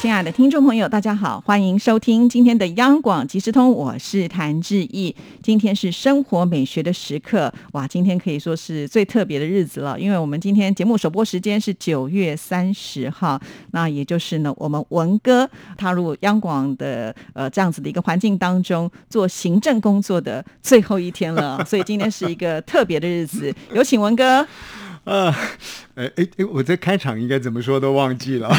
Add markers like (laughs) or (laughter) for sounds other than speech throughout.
亲爱的听众朋友，大家好，欢迎收听今天的央广即时通，我是谭志毅。今天是生活美学的时刻，哇，今天可以说是最特别的日子了，因为我们今天节目首播时间是九月三十号，那也就是呢，我们文哥踏入央广的呃这样子的一个环境当中做行政工作的最后一天了，所以今天是一个特别的日子。有请文哥。呃，(laughs) 哎哎哎，我在开场应该怎么说都忘记了。(laughs)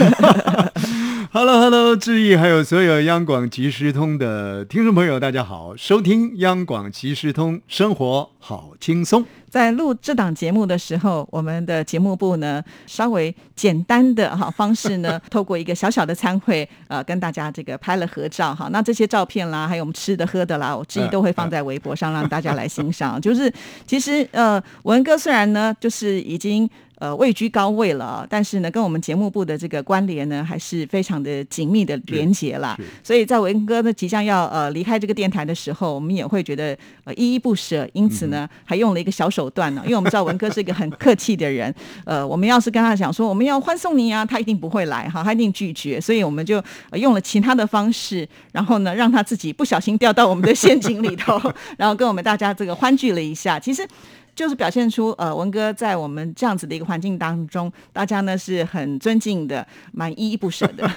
Hello，Hello，志毅，还有所有央广即时通的听众朋友，大家好，收听央广即时通，生活好轻松。在录这档节目的时候，我们的节目部呢，稍微简单的哈方式呢，(laughs) 透过一个小小的参会，呃，跟大家这个拍了合照哈。那这些照片啦，还有我们吃的喝的啦，我志毅都会放在微博上，让大家来欣赏。就是其实呃，文哥虽然呢，就是已经。呃，位居高位了，但是呢，跟我们节目部的这个关联呢，还是非常的紧密的连结了。所以在文哥呢即将要呃离开这个电台的时候，我们也会觉得呃依依不舍，因此呢，还用了一个小手段呢，因为我们知道文哥是一个很客气的人。呃，我们要是跟他讲说我们要欢送你啊，他一定不会来哈，他一定拒绝。所以我们就用了其他的方式，然后呢，让他自己不小心掉到我们的陷阱里头，(laughs) 然后跟我们大家这个欢聚了一下。其实。就是表现出呃文哥在我们这样子的一个环境当中，大家呢是很尊敬的，蛮依依不舍的。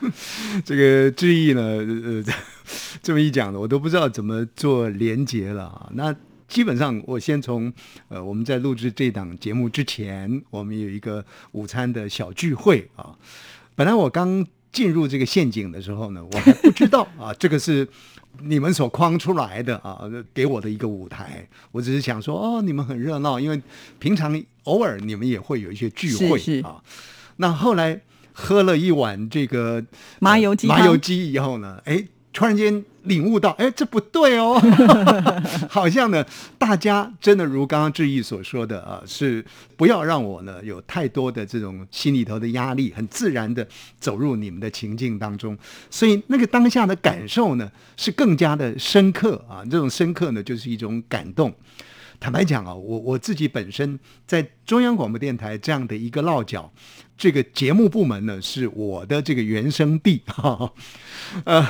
(laughs) 这个志毅呢，呃，这么一讲呢，我都不知道怎么做连结了啊。那基本上，我先从呃我们在录制这档节目之前，我们有一个午餐的小聚会啊。本来我刚进入这个陷阱的时候呢，我还不知道 (laughs) 啊，这个是。你们所框出来的啊，给我的一个舞台，我只是想说，哦，你们很热闹，因为平常偶尔你们也会有一些聚会啊。那后来喝了一碗这个麻油鸡麻油鸡以后呢，哎。突然间领悟到，哎，这不对哦，(laughs) 好像呢，大家真的如刚刚志毅所说的啊，是不要让我呢有太多的这种心里头的压力，很自然的走入你们的情境当中，所以那个当下的感受呢是更加的深刻啊，这种深刻呢就是一种感动。坦白讲啊，我我自己本身在中央广播电台这样的一个落脚，这个节目部门呢是我的这个原生地哈，(laughs) 呃，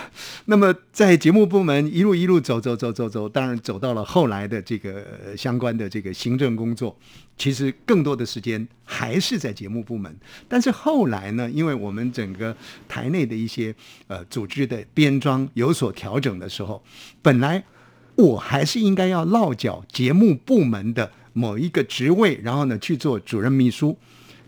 那么在节目部门一路一路走走走走走，当然走到了后来的这个相关的这个行政工作，其实更多的时间还是在节目部门。但是后来呢，因为我们整个台内的一些呃组织的编装有所调整的时候，本来。我还是应该要落脚节目部门的某一个职位，然后呢去做主任秘书。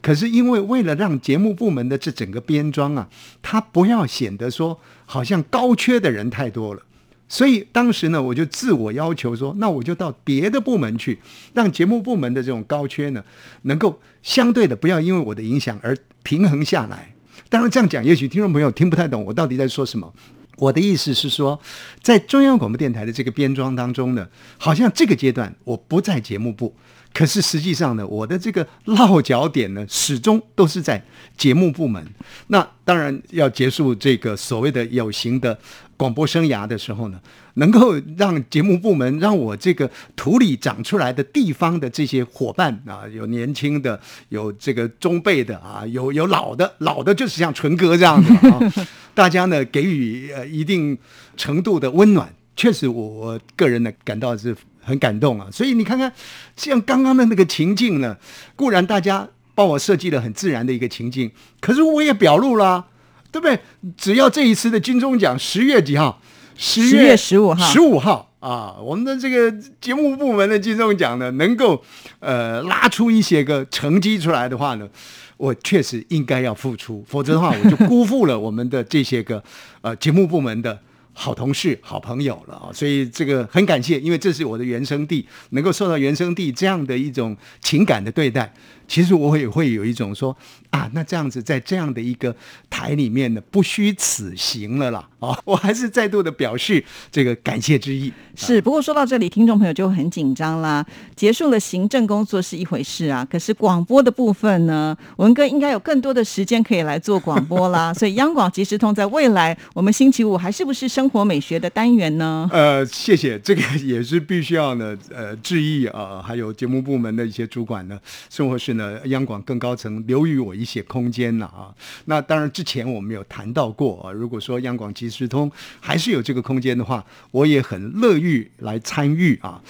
可是因为为了让节目部门的这整个编装啊，它不要显得说好像高缺的人太多了，所以当时呢我就自我要求说，那我就到别的部门去，让节目部门的这种高缺呢能够相对的不要因为我的影响而平衡下来。当然这样讲，也许听众朋友听不太懂我到底在说什么。我的意思是说，在中央广播电台的这个编装当中呢，好像这个阶段我不在节目部，可是实际上呢，我的这个落脚点呢，始终都是在节目部门。那当然要结束这个所谓的有形的广播生涯的时候呢，能够让节目部门让我这个土里长出来的地方的这些伙伴啊，有年轻的，有这个中辈的啊，有有老的，老的就是像纯哥这样的啊。(laughs) 大家呢给予呃一定程度的温暖，确实我我个人呢感到是很感动啊。所以你看看，像刚刚的那个情境呢，固然大家帮我设计了很自然的一个情境，可是我也表露了，对不对？只要这一次的金钟奖十月几号？十月十五号。十五号啊，我们的这个节目部门的金钟奖呢，能够呃拉出一些个成绩出来的话呢。我确实应该要付出，否则的话，我就辜负了我们的这些个呃节目部门的好同事、好朋友了啊，所以这个很感谢，因为这是我的原生地，能够受到原生地这样的一种情感的对待。其实我也会有一种说啊，那这样子在这样的一个台里面呢，不虚此行了啦啊！(laughs) 我还是再度的表示这个感谢之意。是，不过说到这里，听众朋友就很紧张啦。结束了行政工作是一回事啊，可是广播的部分呢，文哥应该有更多的时间可以来做广播啦。(laughs) 所以央广即时通在未来，我们星期五还是不是生生活美学的单元呢？呃，谢谢，这个也是必须要呢，呃，致意啊，还有节目部门的一些主管呢，生活是呢，央广更高层留予我一些空间了啊。那当然之前我们有谈到过啊，如果说央广即时通还是有这个空间的话，我也很乐于来参与啊。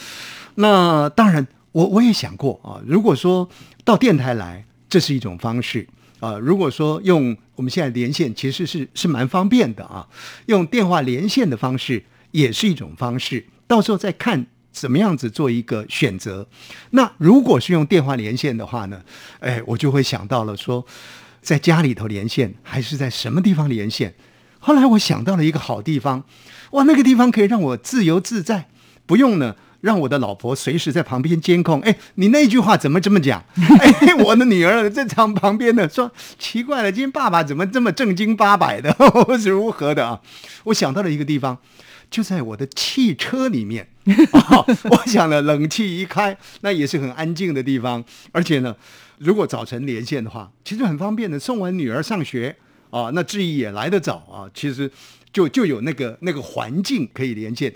那当然，我我也想过啊，如果说到电台来，这是一种方式啊。如果说用我们现在连线，其实是是蛮方便的啊。用电话连线的方式也是一种方式，到时候再看怎么样子做一个选择。那如果是用电话连线的话呢，哎，我就会想到了说，在家里头连线还是在什么地方连线？后来我想到了一个好地方，哇，那个地方可以让我自由自在，不用呢。让我的老婆随时在旁边监控。哎，你那句话怎么这么讲？(laughs) 哎，我的女儿在场旁边呢，说奇怪了，今天爸爸怎么这么正经八百的？(laughs) 是如何的啊？我想到了一个地方，就在我的汽车里面。(laughs) 我想了，冷气一开，那也是很安静的地方。而且呢，如果早晨连线的话，其实很方便的。送完女儿上学啊，那志毅也来得早啊，其实。就就有那个那个环境可以连线，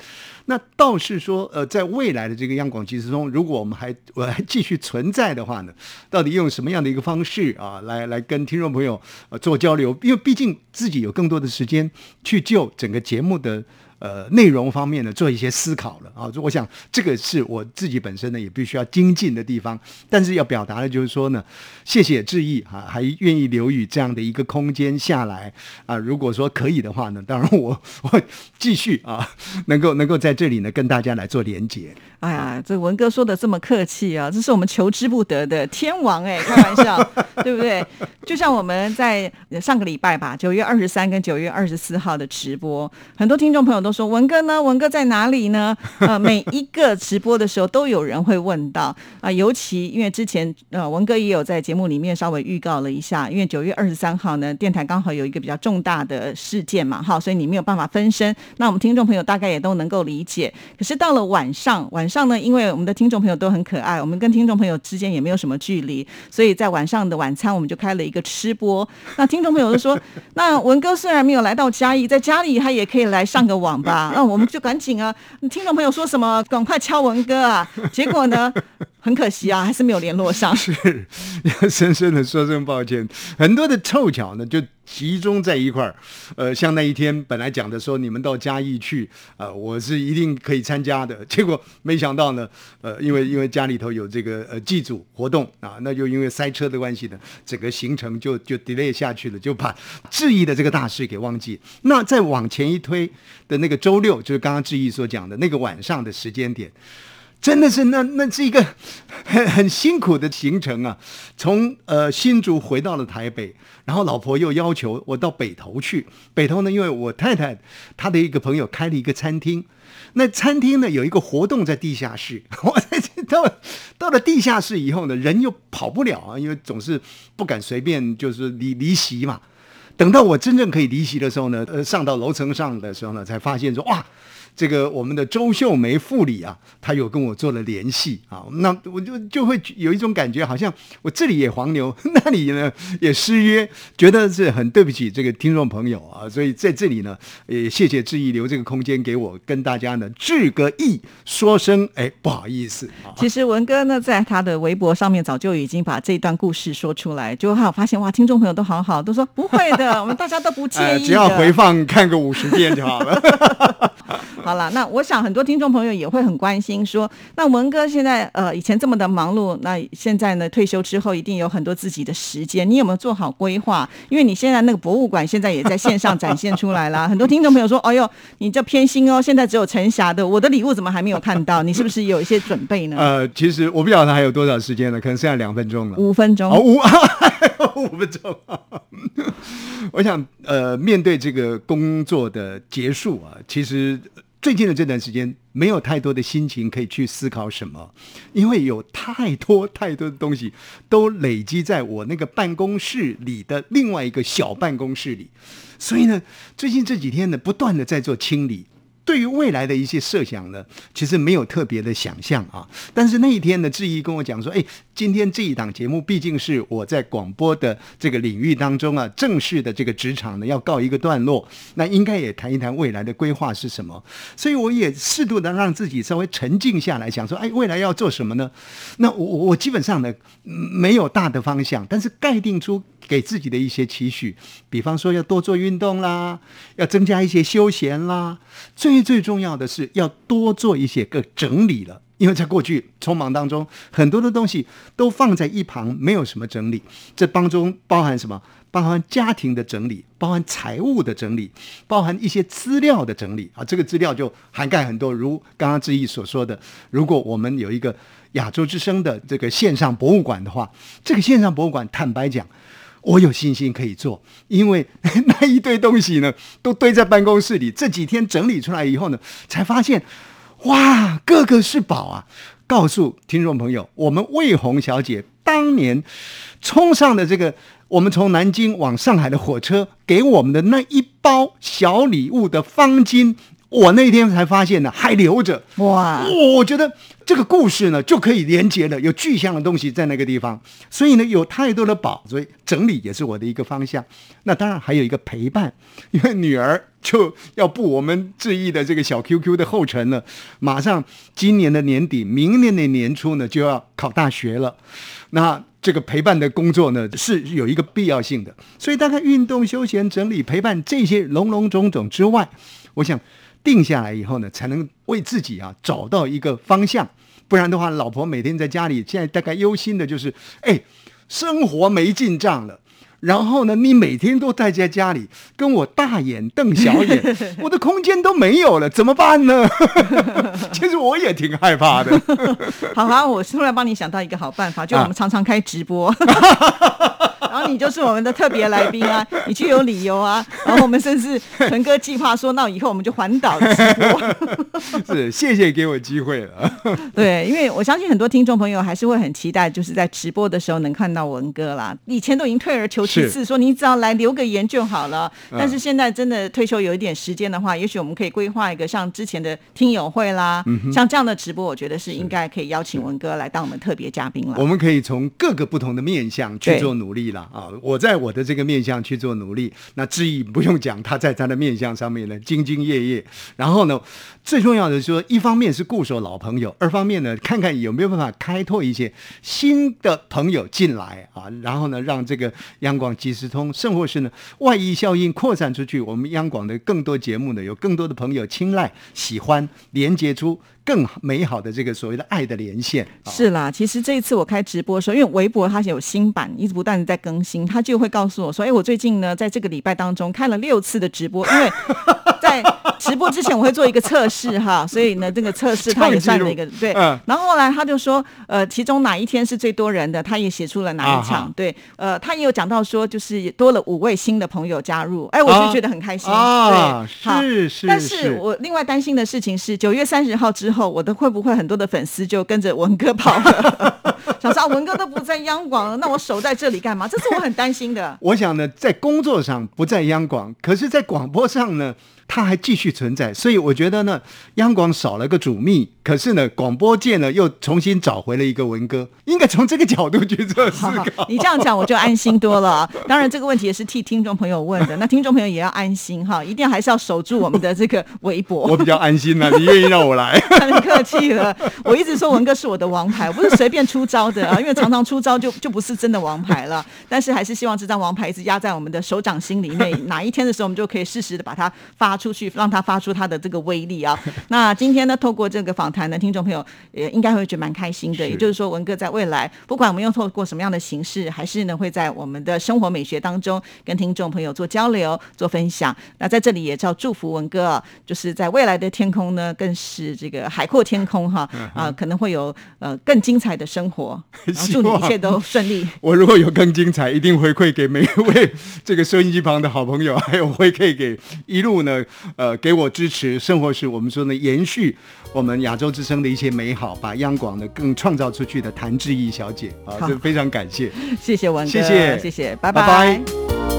那倒是说，呃，在未来的这个央广即时中，如果我们还 (laughs) 我还继续存在的话呢，到底用什么样的一个方式啊，来来跟听众朋友呃做交流？因为毕竟自己有更多的时间去就整个节目的。呃，内容方面呢，做一些思考了啊。我想这个是我自己本身呢，也必须要精进的地方。但是要表达的就是说呢，谢谢致意啊，还愿意留予这样的一个空间下来啊。如果说可以的话呢，当然我 (laughs) 我继续啊，能够能够在这里呢跟大家来做连接。哎呀，这文哥说的这么客气啊，这是我们求之不得的天王哎，开玩笑，(laughs) 对不对？就像我们在上个礼拜吧，九月二十三跟九月二十四号的直播，很多听众朋友都说文哥呢，文哥在哪里呢？呃，每一个直播的时候都有人会问到啊，尤其因为之前呃文哥也有在节目里面稍微预告了一下，因为九月二十三号呢，电台刚好有一个比较重大的事件嘛，哈，所以你没有办法分身。那我们听众朋友大概也都能够理解。可是到了晚上晚。上呢，因为我们的听众朋友都很可爱，我们跟听众朋友之间也没有什么距离，所以在晚上的晚餐我们就开了一个吃播。那听众朋友就说：“ (laughs) 那文哥虽然没有来到嘉义，在家里他也可以来上个网吧。(laughs) ”那我们就赶紧啊，听众朋友说什么，赶快敲文哥啊！(laughs) 结果呢，很可惜啊，还是没有联络上。是要深深的说声抱歉，很多的凑巧呢，就。集中在一块儿，呃，像那一天本来讲的说你们到嘉义去，啊，我是一定可以参加的。(laughs) 结果没想到呢，呃，因为因为家里头有这个呃祭祖活动啊，那就因为塞车的关系呢，整个行程就就 delay 下去了，就把质疑的这个大事给忘记。那再往前一推的那个周六，就是刚刚志毅所讲的那个晚上的时间点。真的是那那是一个 (laughs) 很很辛苦的行程啊！从呃新竹回到了台北，然后老婆又要求我到北投去。北投呢，因为我太太她的一个朋友开了一个餐厅，那餐厅呢有一个活动在地下室。(laughs) 我到到了地下室以后呢，人又跑不了啊，因为总是不敢随便就是离离席嘛。等到我真正可以离席的时候呢，呃，上到楼层上的时候呢，才发现说哇。这个我们的周秀梅副理啊，他有跟我做了联系啊，那我就就会有一种感觉，好像我这里也黄牛，那里呢也失约，觉得是很对不起这个听众朋友啊，所以在这里呢，也谢谢志毅留这个空间给我跟大家呢致个意，说声哎不好意思。其实文哥呢在他的微博上面早就已经把这段故事说出来，就还有发现哇，听众朋友都好好，都说不会的，我们大家都不介意，(laughs) 只要回放看个五十遍就好了。(laughs) 好了，那我想很多听众朋友也会很关心，说那文哥现在呃以前这么的忙碌，那现在呢退休之后一定有很多自己的时间，你有没有做好规划？因为你现在那个博物馆现在也在线上展现出来了，(laughs) 很多听众朋友说，哎呦，你这偏心哦，现在只有陈霞的，我的礼物怎么还没有看到？你是不是有一些准备呢？(laughs) 呃，其实我不晓得还有多少时间了，可能剩下两分钟了。五分钟哦，五 (laughs) 五分钟。我想，呃，面对这个工作的结束啊，其实最近的这段时间没有太多的心情可以去思考什么，因为有太多太多的东西都累积在我那个办公室里的另外一个小办公室里，所以呢，最近这几天呢，不断的在做清理。对于未来的一些设想呢，其实没有特别的想象啊。但是那一天呢，志毅跟我讲说：“哎，今天这一档节目毕竟是我在广播的这个领域当中啊，正式的这个职场呢要告一个段落，那应该也谈一谈未来的规划是什么。所以我也适度的让自己稍微沉静下来，想说：哎，未来要做什么呢？那我我基本上呢没有大的方向，但是概定出。”给自己的一些期许，比方说要多做运动啦，要增加一些休闲啦，最最重要的是要多做一些个整理了。因为在过去匆忙当中，很多的东西都放在一旁，没有什么整理。这当中包含什么？包含家庭的整理，包含财务的整理，包含一些资料的整理啊。这个资料就涵盖很多，如刚刚志毅所说的，如果我们有一个亚洲之声的这个线上博物馆的话，这个线上博物馆，坦白讲。我有信心可以做，因为 (laughs) 那一堆东西呢，都堆在办公室里。这几天整理出来以后呢，才发现，哇，个个是宝啊！告诉听众朋友，我们魏红小姐当年冲上的这个，我们从南京往上海的火车给我们的那一包小礼物的方巾。我那天才发现呢，还留着哇！我觉得这个故事呢就可以连接了，有具象的东西在那个地方，所以呢有太多的宝，所以整理也是我的一个方向。那当然还有一个陪伴，因为女儿就要步我们志毅的这个小 QQ 的后尘了。马上今年的年底，明年的年初呢就要考大学了，那这个陪伴的工作呢是有一个必要性的。所以大概运动、休闲、整理、陪伴这些隆隆种种之外，我想。定下来以后呢，才能为自己啊找到一个方向，不然的话，老婆每天在家里，现在大概忧心的就是，哎，生活没进账了。然后呢，你每天都待在家里，跟我大眼瞪小眼，(laughs) 我的空间都没有了，怎么办呢？(laughs) 其实我也挺害怕的。好好，我突然帮你想到一个好办法，就我们常常开直播。然后你就是我们的特别来宾啊，(laughs) 你去有理由啊。然后我们甚至陈哥计划说，那以后我们就环岛直播。(laughs) 是，谢谢给我机会了。(laughs) 对，因为我相信很多听众朋友还是会很期待，就是在直播的时候能看到文哥啦。以前都已经退而求其次，说你只要来留个言就好了。但是现在真的退休有一点时间的话，也许我们可以规划一个像之前的听友会啦，像这样的直播，我觉得是应该可以邀请文哥来当我们特别嘉宾了。我们可以从各个不同的面向去做努力了。啊，我在我的这个面向去做努力，那志毅不用讲，他在他的面向上面呢兢兢业业。然后呢，最重要的是说，一方面是固守老朋友，二方面呢，看看有没有办法开拓一些新的朋友进来啊。然后呢，让这个央广即时通，甚或是呢外溢效应扩散出去，我们央广的更多节目呢，有更多的朋友青睐、喜欢，连接出。更美好的这个所谓的爱的连线是啦。其实这一次我开直播的时候，因为微博它有新版，一直不断的在更新，它就会告诉我说：“哎，我最近呢，在这个礼拜当中开了六次的直播，因为在直播之前我会做一个测试哈，(laughs) 所以呢，这个测试他也算了一个对。然后后来他就说，呃，其中哪一天是最多人的，他也写出了哪一场。对，呃，他也有讲到说，就是多了五位新的朋友加入，哎，我就觉得很开心啊。是是，但是我另外担心的事情是，九月三十号之后。后我的会不会很多的粉丝就跟着文哥跑了？(laughs) 想说啊，文哥都不在央广了，那我守在这里干嘛？这是我很担心的。我想呢，在工作上不在央广，可是在广播上呢。它还继续存在，所以我觉得呢，央广少了个主秘，可是呢，广播界呢又重新找回了一个文哥，应该从这个角度去做思考。(laughs) 你这样讲我就安心多了。(laughs) 当然，这个问题也是替听众朋友问的，那听众朋友也要安心哈，一定还是要守住我们的这个微博。我比较安心了，你愿意让我来？(laughs) 很客气了，我一直说文哥是我的王牌，我不是随便出招的啊，因为常常出招就就不是真的王牌了。但是还是希望这张王牌一直压在我们的手掌心里面，哪一天的时候我们就可以适时的把它发。出去，让它发出它的这个威力啊。(laughs) 那今天呢，透过这个访谈呢，听众朋友也应该会觉得蛮开心的。也就是说，文哥在未来，不管我们用透过什么样的形式，还是呢会在我们的生活美学当中跟听众朋友做交流、做分享。那在这里也叫祝福文哥啊，就是在未来的天空呢，更是这个海阔天空哈啊，可能会有呃更精彩的生活。(laughs) 然后祝你一切都顺利。(laughs) 我如果有更精彩，一定回馈给每一位这个收音机旁的好朋友，还有回馈给一路呢，呃，给我支持。生活是我们说呢，延续我们亚洲之声的一些美好，把央广呢更创造出去的谭志毅小姐啊，好这非常感谢。谢谢文哥，谢谢谢谢，拜拜拜